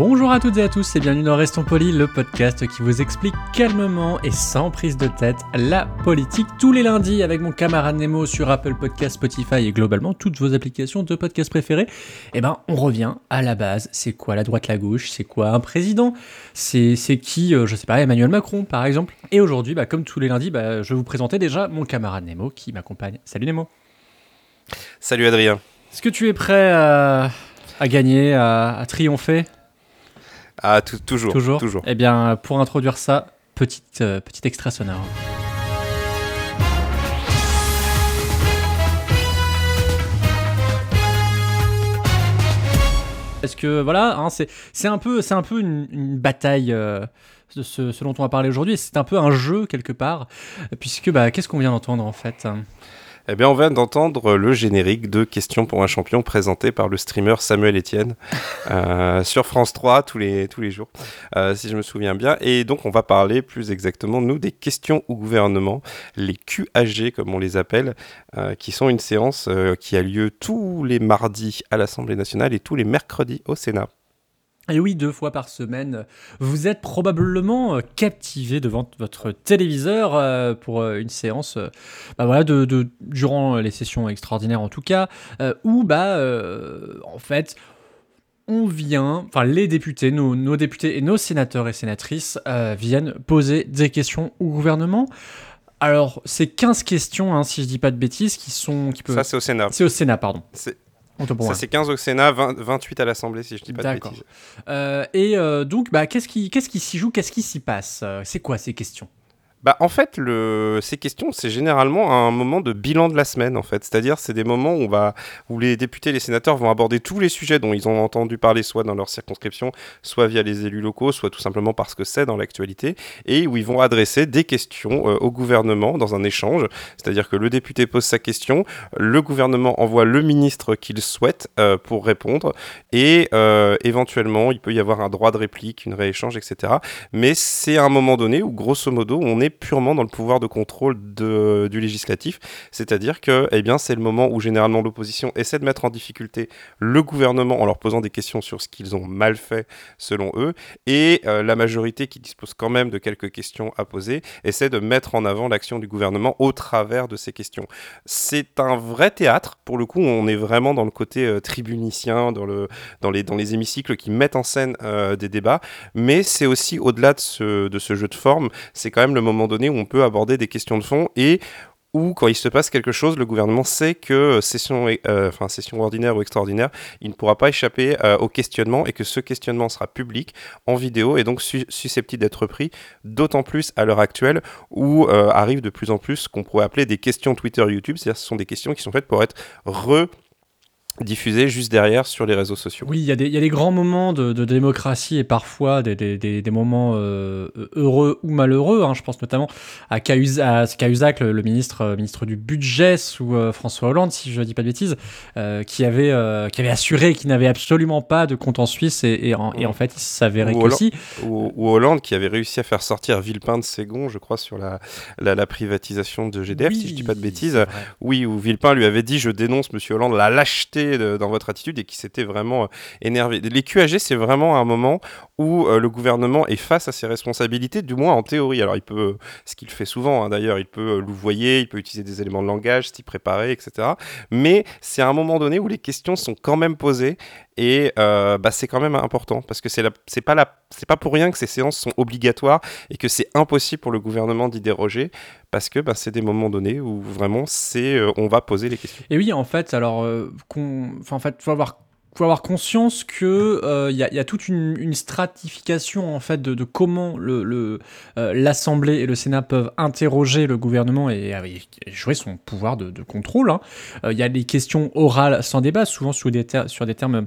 Bonjour à toutes et à tous et bienvenue dans Restons Polis, le podcast qui vous explique calmement et sans prise de tête la politique tous les lundis avec mon camarade Nemo sur Apple Podcast, Spotify et globalement toutes vos applications de podcast préférées. Et ben on revient à la base, c'est quoi la droite, la gauche, c'est quoi un président, c'est qui, euh, je sais pas, Emmanuel Macron par exemple? Et aujourd'hui, bah, comme tous les lundis, bah, je vais vous présenter déjà mon camarade Nemo qui m'accompagne. Salut Nemo. Salut Adrien. Est-ce que tu es prêt à, à gagner, à, à triompher? Ah, tou- toujours, Toujours. toujours. Eh bien, pour introduire ça, petite, euh, petit extrait sonore. Parce que voilà, hein, c'est un peu, c'est un peu une, une bataille. euh, ce, ce dont on va parler aujourd'hui, c'est un peu un jeu quelque part, puisque bah, qu'est-ce qu'on vient d'entendre en fait? Eh bien, on vient d'entendre le générique de Questions pour un champion présenté par le streamer Samuel Etienne euh, sur France 3 tous les, tous les jours, euh, si je me souviens bien. Et donc, on va parler plus exactement, nous, des questions au gouvernement, les QAG, comme on les appelle, euh, qui sont une séance qui a lieu tous les mardis à l'Assemblée nationale et tous les mercredis au Sénat. Et oui, deux fois par semaine, vous êtes probablement euh, captivé devant votre téléviseur euh, pour euh, une séance, bah voilà, de, de- durant les sessions extraordinaires en tout cas, où bah euh, en fait on vient, enfin les députés, nos, nos députés et nos sénateurs et sénatrices euh, viennent poser des questions au gouvernement. Alors c'est 15 questions, hein, si je dis pas de bêtises, qui sont, qui peuvent. Ça, c'est au Sénat. C'est au Sénat, pardon. Ça, c'est 15 au Sénat, 20 28 à l'Assemblée, si je dis pas de bêtises. Euh, et euh, donc, bah, qu'est-ce qui, qu'est-ce qui s'y joue, qu'est-ce qui s'y passe? Euh, C'est quoi ces questions? Bah, en fait, ces questions, c'est généralement un moment de bilan de la semaine, en fait. C'est-à-dire, c'est des moments où, les députés les sénateurs vont aborder tous les sujets dont ils ont entendu parler, soit dans leur circonscription, soit via les élus locaux, soit tout simplement parce que c'est dans l'actualité, et où ils vont adresser des questions euh, au gouvernement dans un échange. C'est-à-dire que le député pose sa question, le gouvernement envoie le ministre qu'il souhaite euh, pour répondre, et euh, éventuellement, il peut y avoir un droit de réplique, une rééchange, etc. Mais c'est un moment donné où, grosso modo, on est purement dans le pouvoir de contrôle du législatif. C'est-à-dire que eh bien, c'est le moment où généralement l'opposition essaie de mettre en difficulté le gouvernement en leur posant des questions sur ce qu'ils ont mal fait selon eux. Et euh, la majorité qui dispose quand même de quelques questions à poser essaie de mettre en avant l'action du gouvernement au travers de ces questions. C'est un vrai théâtre. Pour le coup, on est vraiment dans le côté euh, tribunicien, dans, le, dans, les, dans les hémicycles qui mettent en scène euh, des débats. Mais c'est aussi au-delà de ce, de ce jeu de forme, c'est quand même le moment donné où on peut aborder des questions de fond et où, quand il se passe quelque chose, le gouvernement sait que euh, session, euh, session ordinaire ou extraordinaire, il ne pourra pas échapper euh, au questionnement et que ce questionnement sera public en vidéo et donc su- susceptible d'être pris, d'autant plus à l'heure actuelle où arrivent de plus en plus ce qu'on pourrait appeler des questions Twitter YouTube, c'est-à-dire ce sont des questions qui sont faites pour être rediffusées juste derrière sur les réseaux sociaux. Oui, il y, a des- il y a des grands moments de, de démocratie et parfois des, des- des- moments euh, heureux ou malheureux. hein. Je pense notamment à Cahuzac, à Cahuzac, le, le ministre, euh, ministre du budget sous euh, François Hollande, si je ne dis pas de bêtises, qui, avait, qui avait assuré qu'il n'avait absolument pas de compte en Suisse et, et en, et en fait, il s'avérait que si. ou, ou Hollande qui avait réussi à faire sortir Villepin de Ségon, je crois, sur la, la, la privatisation de GDF, si je dis pas de bêtises. Oui, où Villepin lui avait dit Je dénonce, monsieur Hollande, la lâcheté dans votre attitude et qui s'était vraiment euh, énervé. Les QAG, c'est vraiment un moment où euh, le gouvernement est face à ses responsabilités, du moins en théorie. Alors, il peut, ce qu'il fait souvent hein, d'ailleurs, il peut euh, louvoyer, il peut utiliser des éléments de langage, s'y préparer, etc. Mais c'est un moment donné où les questions sont quand même posées et euh, bah, c'est quand même important parce que c'est pas la c'est pas pour rien que ces séances sont obligatoires et que c'est impossible pour le gouvernement d'y déroger parce que bah, c'est des moments donnés où vraiment c'est euh, on va poser les questions. Et oui, en fait, alors, euh, en fait, faut avoir faut avoir conscience que il y, a- y a toute une, stratification en fait de, comment le, le, euh, l'Assemblée et le Sénat peuvent interroger le gouvernement et, euh, jouer son pouvoir de, contrôle. hein. Euh, Il y a des questions orales sans débat, souvent sur des, sur des termes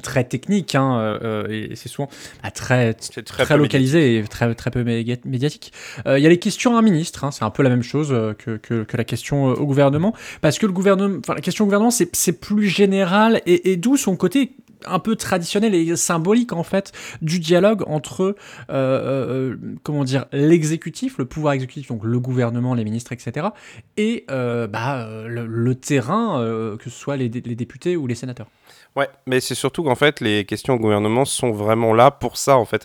très techniques, hein, euh, euh, et c'est souvent bah, très, très, localisé et très, très peu médiatique. Euh, Il y a les questions à un ministre, hein, c'est un peu la même chose euh, que, que, que la question au gouvernement, parce que le gouvernement, enfin la question au gouvernement, c'est c'est plus général et, et d'où son côté un peu traditionnel et symbolique en fait du dialogue entre euh, euh, comment dire l'exécutif, le pouvoir exécutif, donc le gouvernement, les ministres, etc. et euh, bah, le, le terrain, euh, que ce soit les, les députés ou les sénateurs. Ouais, mais c'est surtout qu'en fait, les questions au gouvernement sont vraiment là pour ça, en fait.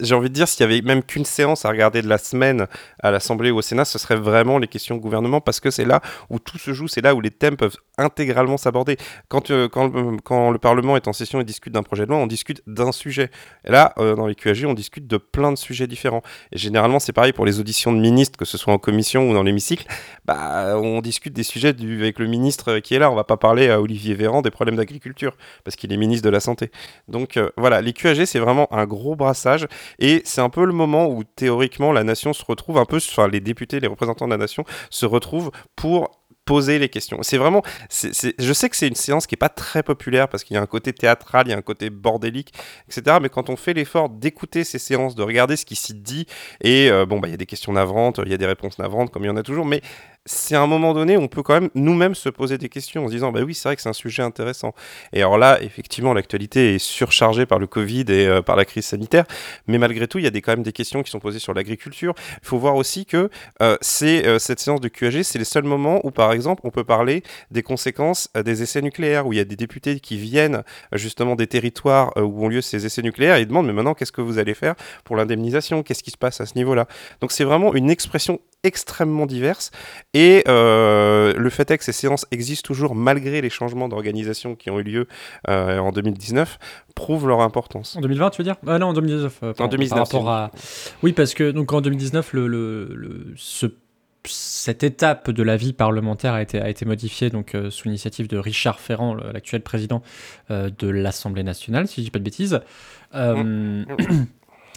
J'ai envie de dire, s'il y avait même qu'une séance à regarder de la semaine à l'Assemblée ou au Sénat, ce serait vraiment les questions au gouvernement, parce que c'est là où tout se joue, c'est là où les thèmes peuvent intégralement s'aborder. Quand, euh, quand, quand le Parlement est en session et discute d'un projet de loi, on discute d'un sujet. Et là, euh, dans les QAG, on discute de plein de sujets différents. Et généralement, c'est pareil pour les auditions de ministres, que ce soit en commission ou dans l'hémicycle. Bah, on discute des sujets avec le ministre qui est là. On va pas parler à Olivier Véran des problèmes d'agriculture parce qu'il est ministre de la Santé. Donc euh, voilà, les QAG, c'est vraiment un gros brassage et c'est un peu le moment où théoriquement la nation se retrouve un peu, enfin les députés, les représentants de la nation se retrouvent pour poser les questions. C'est vraiment, je sais que c'est une séance qui est pas très populaire parce qu'il y a un côté théâtral, il y a un côté bordélique, etc. Mais quand on fait l'effort d'écouter ces séances, de regarder ce qui s'y dit, et euh, bon, bah il y a des questions navrantes, il y a des réponses navrantes comme il y en a toujours, mais c'est un moment donné, on peut quand même nous-mêmes se poser des questions en se disant, bah oui, c'est vrai que c'est un sujet intéressant. Et alors là, effectivement, l'actualité est surchargée par le Covid et euh, par la crise sanitaire, mais malgré tout, il y a des, quand même des questions qui sont posées sur l'agriculture. Il faut voir aussi que euh, c'est euh, cette séance de QAG, c'est les seuls moments où, par exemple, on peut parler des conséquences des essais nucléaires, où il y a des députés qui viennent justement des territoires où ont lieu ces essais nucléaires et demandent, mais maintenant, qu'est-ce que vous allez faire pour l'indemnisation? Qu'est-ce qui se passe à ce niveau-là? Donc c'est vraiment une expression extrêmement diverse et euh, le fait est que ces séances existent toujours malgré les changements d'organisation qui ont eu lieu euh, en 2019 prouve leur importance. En 2020, tu veux dire? Ah non, en 2019. euh, pardon, 2019, Par rapport à... Oui, parce que donc en 2019, le, le, le- ce- cette étape de la vie parlementaire a été, a été modifiée donc, euh, sous l'initiative de Richard Ferrand, l'actuel président euh, de l'Assemblée nationale, si je dis pas de bêtises. Euh,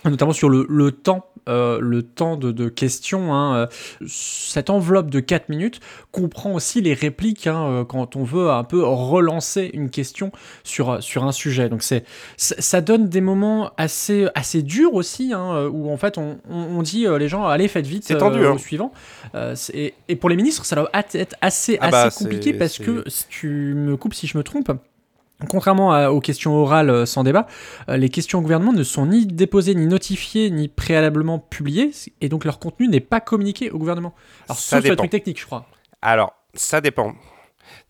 notamment sur le, le temps, euh, le temps de, de questions. hein, euh, cette enveloppe de 4 minutes comprend aussi les répliques hein, euh, quand on veut un peu relancer une question sur, sur un sujet. Donc c'est ça donne des moments assez, assez durs aussi, hein, où en fait on, on- dit les gens allez faites vite C'est tendu, euh, au suivant. Euh, et, et pour les ministres, ça doit être assez, Ah assez bah, compliqué c'est- parce que si tu me coupes si je me trompe. Contrairement à- aux questions orales euh, sans débat, euh, les questions au gouvernement ne sont ni déposées, ni notifiées, ni préalablement publiées, et donc leur contenu n'est pas communiqué au gouvernement. Alors, Ça dépend. trucs techniques, je crois. Alors, ça dépend.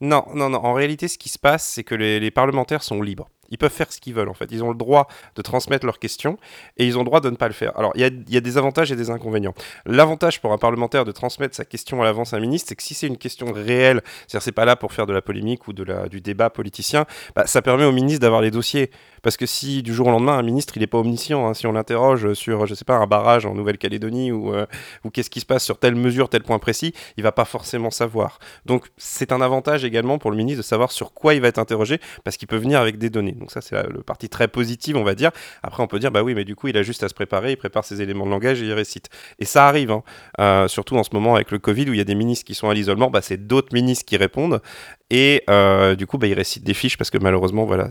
Non, non, non. En réalité, ce qui se passe, c'est que les, les parlementaires sont libres. Ils peuvent faire ce qu'ils veulent, en fait. Ils ont le droit de transmettre leurs questions et ils ont le droit de ne pas le faire. Alors, il y a, des avantages et des inconvénients. L'avantage pour un parlementaire de transmettre sa question à l'avance à un ministre, c'est que si c'est une question réelle, c'est-à-dire c'est pas là pour faire de la polémique ou de la, du débat politicien, bah, ça permet au ministre d'avoir les dossiers. Parce que si du jour au lendemain, un ministre, il n'est pas omniscient, hein, si on l'interroge sur, je sais pas, un barrage en Nouvelle-Calédonie ou, euh, ou qu'est-ce qui se passe sur telle mesure, tel point précis, il va pas forcément savoir. Donc c'est un avantage également pour le ministre de savoir sur quoi il va être interrogé, parce qu'il peut venir avec des données. Donc ça c'est la, le parti très positive, on va dire. Après on peut dire, bah oui, mais du coup il a juste à se préparer, il prépare ses éléments de langage et il récite. Et ça arrive, hein. Euh, surtout en ce moment avec le Covid où il y a des ministres qui sont à l'isolement, bah, c'est d'autres ministres qui répondent. Et euh, du coup, bah, ils récitent des fiches parce que malheureusement, voilà,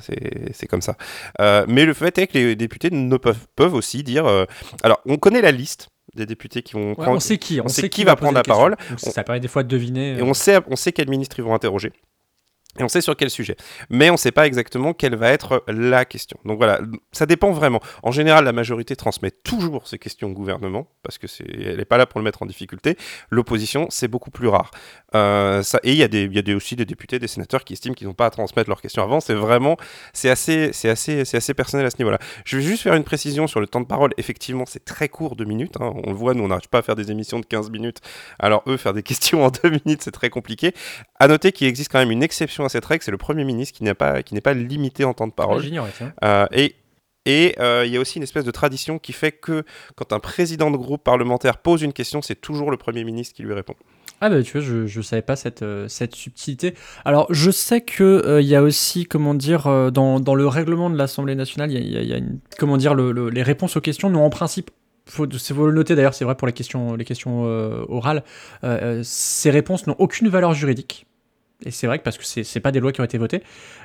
c'est comme ça. Euh, mais le fait est que les députés ne peuvent, peuvent aussi dire. Alors, on connaît la liste des députés qui vont Ouais, prendre. on sait qui, on, on sait qui va prendre la parole. On- Ça permet des fois de deviner. Et on sait, on sait quel ministre ils vont interroger. Et on sait sur quel sujet. Mais on ne sait pas exactement quelle va être la question. Donc voilà, ça dépend vraiment. En général, la majorité transmet toujours ses questions au gouvernement, parce que c'est, elle n'est pas là pour le mettre en difficulté. L'opposition, c'est beaucoup plus rare. Euh, et il y a, aussi des députés, des sénateurs qui estiment qu'ils n'ont pas à transmettre leurs questions avant. C'est vraiment, c'est assez, c'est assez, c'est assez personnel à ce niveau-là. Je vais juste faire une précision sur le temps de parole. Effectivement, c'est très court, deux minutes. hein. On le voit, nous, on n'arrive pas à faire des émissions de 15 minutes. Alors eux, faire des questions en deux minutes, c'est très compliqué. À noter qu'il existe quand même une exception cette règle, c'est le Premier ministre qui n'est pas, qui n'est pas limité en temps de parole. Euh, et et euh, il y a aussi une espèce de tradition qui fait que quand un président de groupe parlementaire pose une question, c'est toujours le Premier ministre qui lui répond. Ah bah tu vois, je, je savais pas cette, euh, cette subtilité. Alors je sais que euh, il y a aussi, comment dire, dans, dans le règlement de l'Assemblée nationale, il y a, il y a- il y a une, comment dire, le- le- les réponses aux questions n'ont en principe, faut, c'est- faut le noter d'ailleurs, c'est vrai pour les questions, les questions orales, ces réponses n'ont aucune valeur juridique. Et c'est vrai que parce que c'est c'est pas des lois qui ont été votées,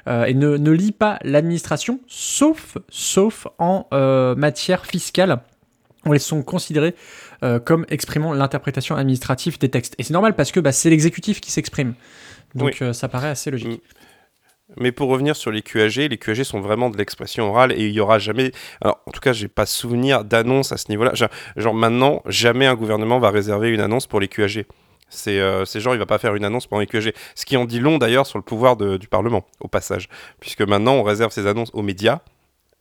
euh, et ne, ne lie pas l'administration, sauf, sauf en euh, matière fiscale, où elles sont considérées euh, comme exprimant l'interprétation administrative des textes. Et c'est normal parce que bah, c'est l'exécutif qui s'exprime. Donc ça paraît assez logique. Mais pour revenir sur les QAG, les QAG sont vraiment de l'expression orale et il y aura jamais, alors, en tout cas, j'ai pas souvenir d'annonce à ce niveau-là. Genre, genre, maintenant, jamais un gouvernement va réserver une annonce pour les QAG. C'est euh, genre, il va pas faire une annonce pendant les QAG. Ce qui en dit long d'ailleurs sur le pouvoir du Parlement, au passage. Puisque maintenant, on réserve ces annonces aux médias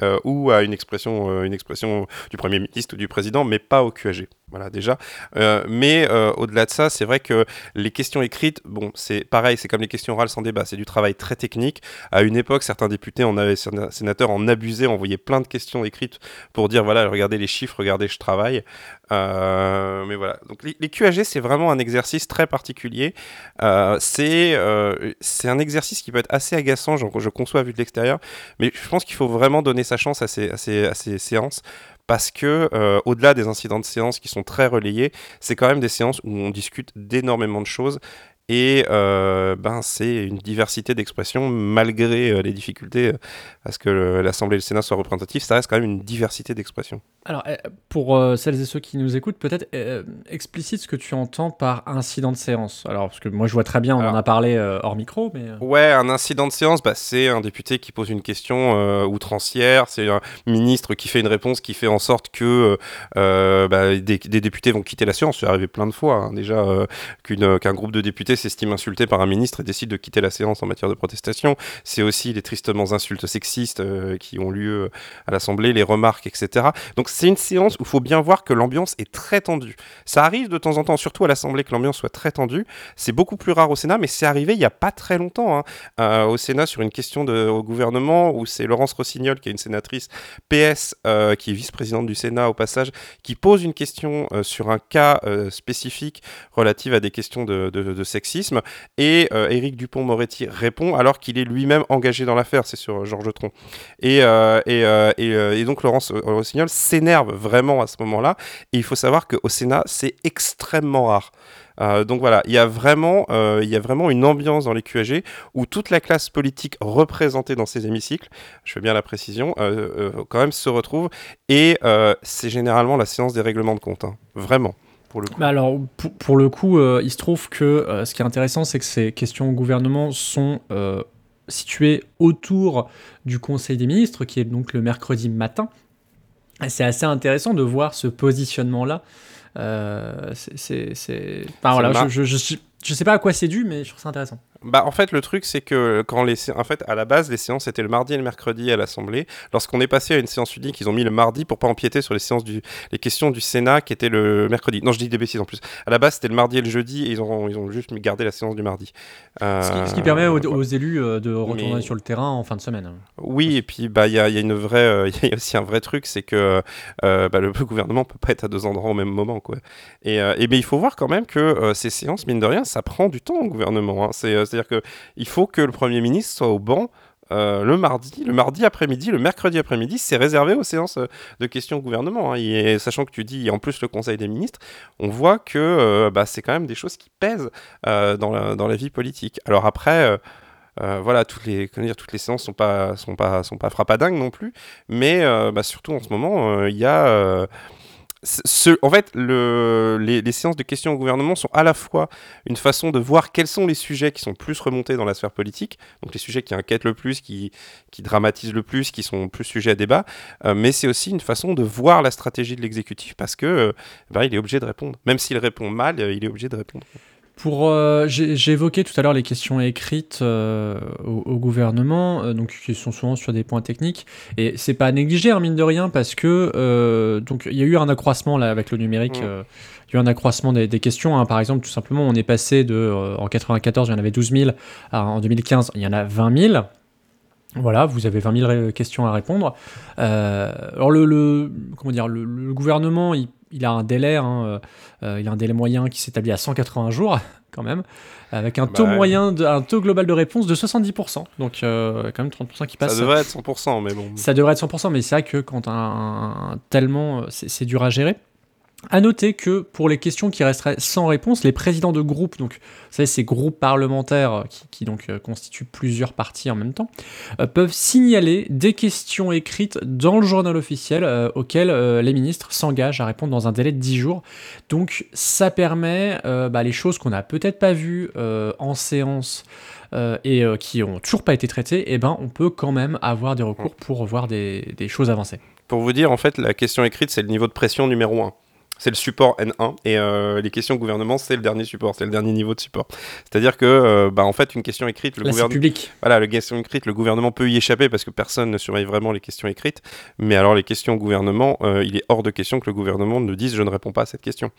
euh, ou à une expression, euh, une expression du Premier ministre ou du Président, mais pas au QAG. Voilà, déjà. Euh, mais euh, au-delà de ça, c'est vrai que les questions écrites, bon, c'est pareil, c'est comme les questions orales sans débat, c'est du travail très technique. À une époque, certains députés, en avaient, certains sénateurs en abusaient, envoyaient plein de questions écrites pour dire voilà, regardez les chiffres, regardez, je travaille. Mais voilà. Donc les, QAG, c'est vraiment un exercice très particulier. C'est un exercice qui peut être assez agaçant, je, je conçois vu de l'extérieur, mais je pense qu'il faut vraiment donner sa chance à ces, séances parce que euh, au-delà des incidents de séance qui sont très relayés, c'est quand même des séances où on discute d'énormément de choses et euh, ben c'est une diversité d'expressions malgré euh, les difficultés euh, à ce que l'Assemblée et le Sénat soient représentatifs, ça reste quand même une diversité d'expressions. Alors, euh, pour euh, celles et ceux qui nous écoutent, peut-être euh, explicite ce que tu entends par incident de séance. Alors, parce que moi, je vois très bien, on en a parlé hors micro, mais... Ouais, un incident de séance, bah, c'est un député qui pose une question outrancière, c'est un ministre qui fait une réponse qui fait en sorte que bah, des, des députés vont quitter la séance. C'est arrivé plein de fois hein, déjà qu'un groupe de députés s'estime insulté par un ministre et décide de quitter la séance en matière de protestation. C'est aussi les tristement insultes sexistes euh, qui ont lieu à l'Assemblée, les remarques, etc. Donc c'est une séance où il faut bien voir que l'ambiance est très tendue. Ça arrive de temps en temps, surtout à l'Assemblée, que l'ambiance soit très tendue. C'est beaucoup plus rare au Sénat, mais c'est arrivé il n'y a pas très longtemps. hein euh, au Sénat sur une question de, au gouvernement où c'est Laurence Rossignol, qui est une sénatrice PS, euh, qui est vice-présidente du Sénat au passage, qui pose une question euh, sur un cas euh, spécifique relative à des questions de, de Et euh, Éric Dupont-Moretti répond alors qu'il est lui-même engagé dans l'affaire, c'est sur euh, Georges Tron. Et, euh, donc Laurence Rossignol s'énerve vraiment à ce moment-là. Et il faut savoir qu'au Sénat, c'est extrêmement rare. Donc voilà, il y a vraiment, une ambiance dans les QAG où toute la classe politique représentée dans ces hémicycles, je fais bien la précision, quand même se retrouve et c'est généralement la séance des règlements de compte, hein. vraiment. Pour le coup. Bah alors, pour, pour le coup, euh, il se trouve que euh, ce qui est intéressant, c'est que ces questions au gouvernement sont euh, situées autour du Conseil des ministres, qui est donc le mercredi matin. C'est assez intéressant de voir ce positionnement-là. C'est- Enfin, voilà, je, je, je, je sais pas à quoi c'est dû, mais je trouve ça intéressant. Bah, en fait, le truc, c'est que quand les, sé- en fait, à la base, les séances étaient le mardi et le mercredi à l'Assemblée. Lorsqu'on est passé à une séance unique, ils ont mis le mardi pour pas empiéter sur les séances du, les questions du Sénat qui étaient le mercredi. Non, je dis des bêtises en plus. À la base, c'était le mardi et le jeudi et ils ont, ils ont juste gardé la séance du mardi. Euh, Ce qui, ce qui permet aux, élus euh, de retourner Mais- sur le terrain en fin de semaine. Oui, et puis bah il y y a une vraie, euh, il y a aussi un vrai truc, c'est que euh, bah, le gouvernement peut pas être à deux endroits au même moment, quoi. Et, euh, et ben il faut voir quand même que ces séances, mine de rien, ça prend du temps au gouvernement. hein. C'est, c'est-à-dire que il faut que le premier ministre soit au banc. euh, le mardi, le mardi après-midi, le mercredi après-midi, c'est réservé aux séances euh, de questions au gouvernement. hein. Et sachant que tu dis en plus le Conseil des ministres, on voit que euh, bah, c'est quand même des choses qui pèsent dans, la, vie politique. Alors après, voilà, toutes les, séances sont pas, sont pas, sont frappadingues non plus, mais bah, surtout en ce moment, il y a, ce, en fait, le, les, les séances de questions au gouvernement sont à la fois une façon de voir quels sont les sujets qui sont plus remontés dans la sphère politique, donc les sujets qui inquiètent le plus, qui, qui dramatisent le plus, qui sont plus sujets à débat, euh, mais c'est aussi une façon de voir la stratégie de l'exécutif parce que ben, il est obligé de répondre. Même s'il répond mal, euh, il est obligé de répondre. Pour, euh, j'ai évoqué tout à l'heure les questions écrites euh, au, au gouvernement, euh, donc qui sont souvent sur des points techniques, et c'est pas à négliger, hein, mine de rien, parce que donc il y a eu un accroissement là avec le numérique. Mm. il y a eu un accroissement des, des questions. hein. Par exemple, tout simplement, on est passé de en 94, il y en avait 12 000, à, en 2015, il y en a 20 000. Voilà, vous avez 20 000 ré- questions à répondre. Alors le, le- comment dire, le, le gouvernement, il, il a un délai, hein, euh, il a un délai moyen qui s'établit à 180 jours quand même, avec un taux Bah moyen, de, un taux global de réponse de 70%. Donc euh, quand même 30% qui passent. Ça devrait être 100%, mais bon. Ça devrait être 100%, mais c'est vrai que quand un, un- tellement, euh, c'est dur à gérer. À noter que pour les questions qui resteraient sans réponse, les présidents de groupe, donc vous savez, ces groupes parlementaires qui, qui donc euh, constituent plusieurs partis en même temps, euh, peuvent signaler des questions écrites dans le journal officiel euh, auxquelles les ministres s'engagent à répondre dans un délai de 10 jours. Donc ça permet bah, les choses qu'on n'a peut-être pas vues en séance et qui ont toujours pas été traitées, eh ben on peut quand même avoir des recours pour voir des, des choses avancer. Pour vous dire, en fait, la question écrite, c'est le niveau de pression numéro 1. C'est le support N1 et euh, les questions gouvernement, c'est le dernier support, c'est le dernier niveau de support. C'est-à-dire que, euh, bah, en fait, une question écrite, le gouvernement, public. voilà, la question écrite, le gouvernement peut y échapper parce que personne ne surveille vraiment les questions écrites. Mais alors, les questions au gouvernement, euh, il est hors de question que le gouvernement ne dise je ne réponds pas à cette question.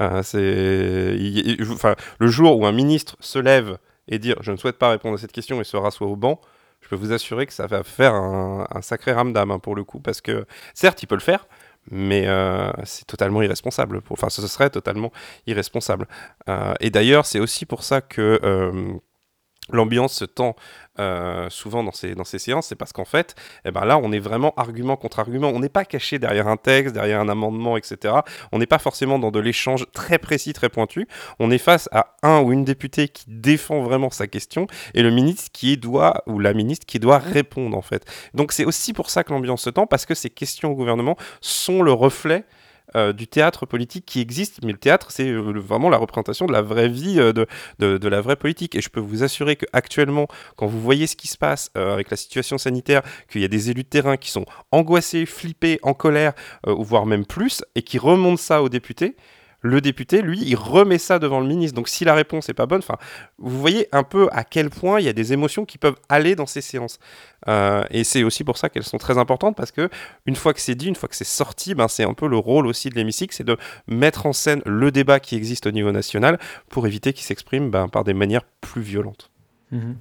Euh, c'est, enfin, le jour où un ministre se lève et dire je ne souhaite pas répondre à cette question et se rassoit au banc, je peux vous assurer que ça va faire un, un sacré ramdam hein, pour le coup, parce que certes, il peut le faire, mais euh, c'est totalement irresponsable. Pour- Enfin, ce serait totalement irresponsable. Euh, et d'ailleurs, c'est aussi pour ça que euh, l'ambiance se tend euh, souvent dans ces, séances, c'est parce qu'en fait, eh ben là, on est vraiment argument contre argument. On n'est pas caché derrière un texte, derrière un amendement, etc. On n'est pas forcément dans de l'échange très précis, très pointu. On est face à un ou une députée qui défend vraiment sa question et le ministre qui doit, ou la ministre qui doit répondre, en fait. Donc c'est aussi pour ça que l'ambiance se tend, parce que ces questions au gouvernement sont le reflet euh, du théâtre politique qui existe, mais le théâtre, c'est euh, vraiment la représentation de la vraie vie, euh, de, de, de la vraie politique. Et je peux vous assurer qu'actuellement, quand vous voyez ce qui se passe avec la situation sanitaire, qu'il y a des élus de terrain qui sont angoissés, flippés, en colère, ou voire même plus, et qui remontent ça aux députés, le député, lui, il remet ça devant le ministre. Donc si la réponse n'est pas bonne, enfin, vous voyez un peu à quel point il y a des émotions qui peuvent aller dans ces séances. Euh, et c'est aussi pour ça qu'elles sont très importantes parce que une fois que c'est dit, une fois que c'est sorti, ben, c'est un peu le rôle aussi de l'hémicycle, c'est de mettre en scène le débat qui existe au niveau national pour éviter qu'il s'exprime ben, par des manières plus violentes. Mhm.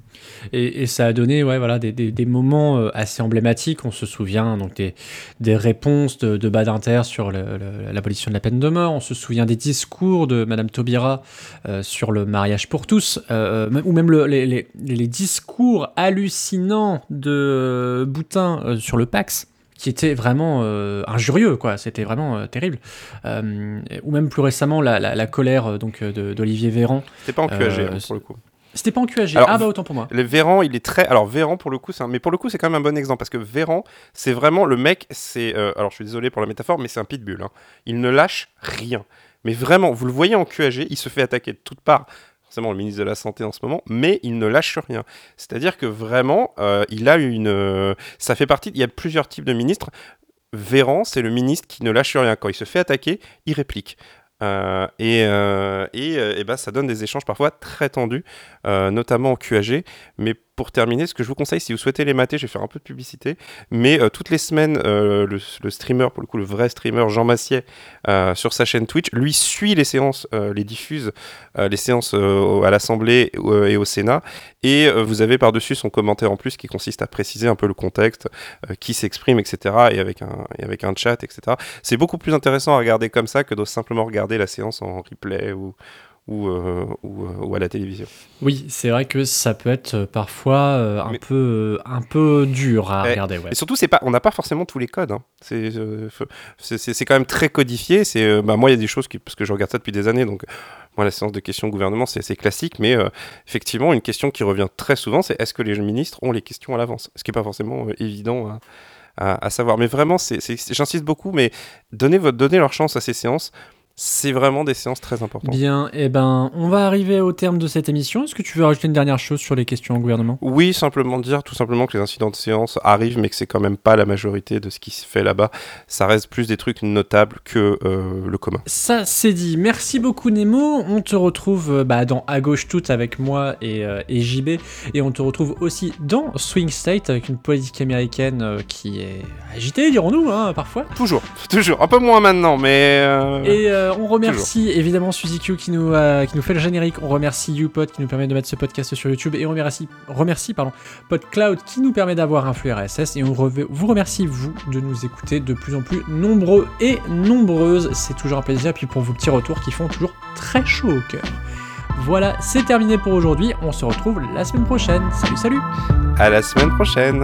Et, et ça a donné ouais, voilà, des, des- des moments euh, assez emblématiques. On se souvient donc des, des réponses de, de Badinter sur l'abolition de la peine de mort. On se souvient des discours de Madame Taubira euh, sur le mariage pour tous, euh, ou même le- les, les- les discours hallucinants de Boutin euh, sur le Pax qui étaient vraiment euh, injurieux, quoi. C'était vraiment euh, terrible. Euh, ou même plus récemment la, la- la colère donc d'Olivier Véran. C'était pas en QAG hein, pour le coup. C'était pas en QAG. Alors, ah bah autant pour moi. Le Véran, il est très. Alors Véran pour le coup, c'est un... mais pour le coup, c'est quand même un bon exemple parce que Véran, c'est vraiment le mec. C'est. euh, Alors je suis désolé pour la métaphore, mais c'est un pitbull. hein. Il ne lâche rien. Mais vraiment, vous le voyez en QAG, il se fait attaquer de toutes parts. Forcément, le ministre de la Santé en ce moment, mais il ne lâche rien. C'est-à-dire que vraiment, euh, il a une. euh, Ça fait partie. Il y a plusieurs types de ministres. Véran, c'est le ministre qui ne lâche rien. Quand il se fait attaquer, il réplique. Euh, et euh, et, euh, ben, ça donne des échanges parfois très tendus, euh, notamment en QAG. Mais pour terminer, ce que je vous conseille, si vous souhaitez les mater, je vais faire un peu de publicité, mais euh, toutes les semaines, euh, le, streamer, pour le coup, le vrai streamer Jean Massier, euh, sur sa chaîne Twitch, lui suit les séances, les diffuse, les séances à l'Assemblée et au Sénat, et vous avez par-dessus son commentaire en plus qui consiste à préciser un peu le contexte, qui s'exprime, etc., et avec, un, et avec un chat, etc. C'est beaucoup plus intéressant à regarder comme ça que de simplement regarder la séance en replay ou, ou, euh, ou, euh, ou à la télévision. Oui, c'est vrai que ça peut être euh, parfois euh, un, Mais- peu, un peu dur à Eh, regarder. Ouais. Et surtout, pas, on n'a pas forcément tous les codes. hein. C'est, quand même très codifié. C'est, bah, moi, il y a des choses qui, parce que je regarde ça depuis des années, donc moi, la séance de questions au gouvernement, c'est assez classique, mais euh, effectivement, une question qui revient très souvent, c'est est-ce que les ministres ont les questions à l'avance? Ce qui n'est pas forcément euh, évident à, à- à savoir. Mais vraiment, j'insiste beaucoup, mais donnez, votre, donnez leur chance à ces séances. C'est vraiment des séances très importantes. Bien, eh ben, on va arriver au terme de cette émission. Est-ce que tu veux rajouter une dernière chose sur les questions au gouvernement? Oui, simplement dire tout simplement que les incidents de séance arrivent, mais que c'est quand même pas la majorité de ce qui se fait là-bas. Ça reste plus des trucs notables que euh, le commun. Ça, c'est dit. Merci beaucoup, Nemo. On te retrouve euh, bah, dans À gauche toute avec moi et, euh, et JB. Et on te retrouve aussi dans Swing State avec une politique américaine euh, qui est agitée, dirons-nous, hein, parfois. Toujours, toujours. Un peu moins maintenant, mais. Et euh, on remercie évidemment Suzy Q qui nous, euh, qui nous fait le générique. On remercie YouPod qui nous permet de mettre ce podcast sur YouTube. Et on remercie, remercie pardon, PodCloud qui nous permet d'avoir un flux RSS. Et on vous remercie, vous, de nous écouter de plus en plus nombreux et nombreuses. C'est toujours un plaisir. Et puis pour vos petits retours qui font toujours très chaud au cœur. Voilà, c'est terminé pour aujourd'hui. On se retrouve la semaine prochaine. Salut, salut À la semaine prochaine.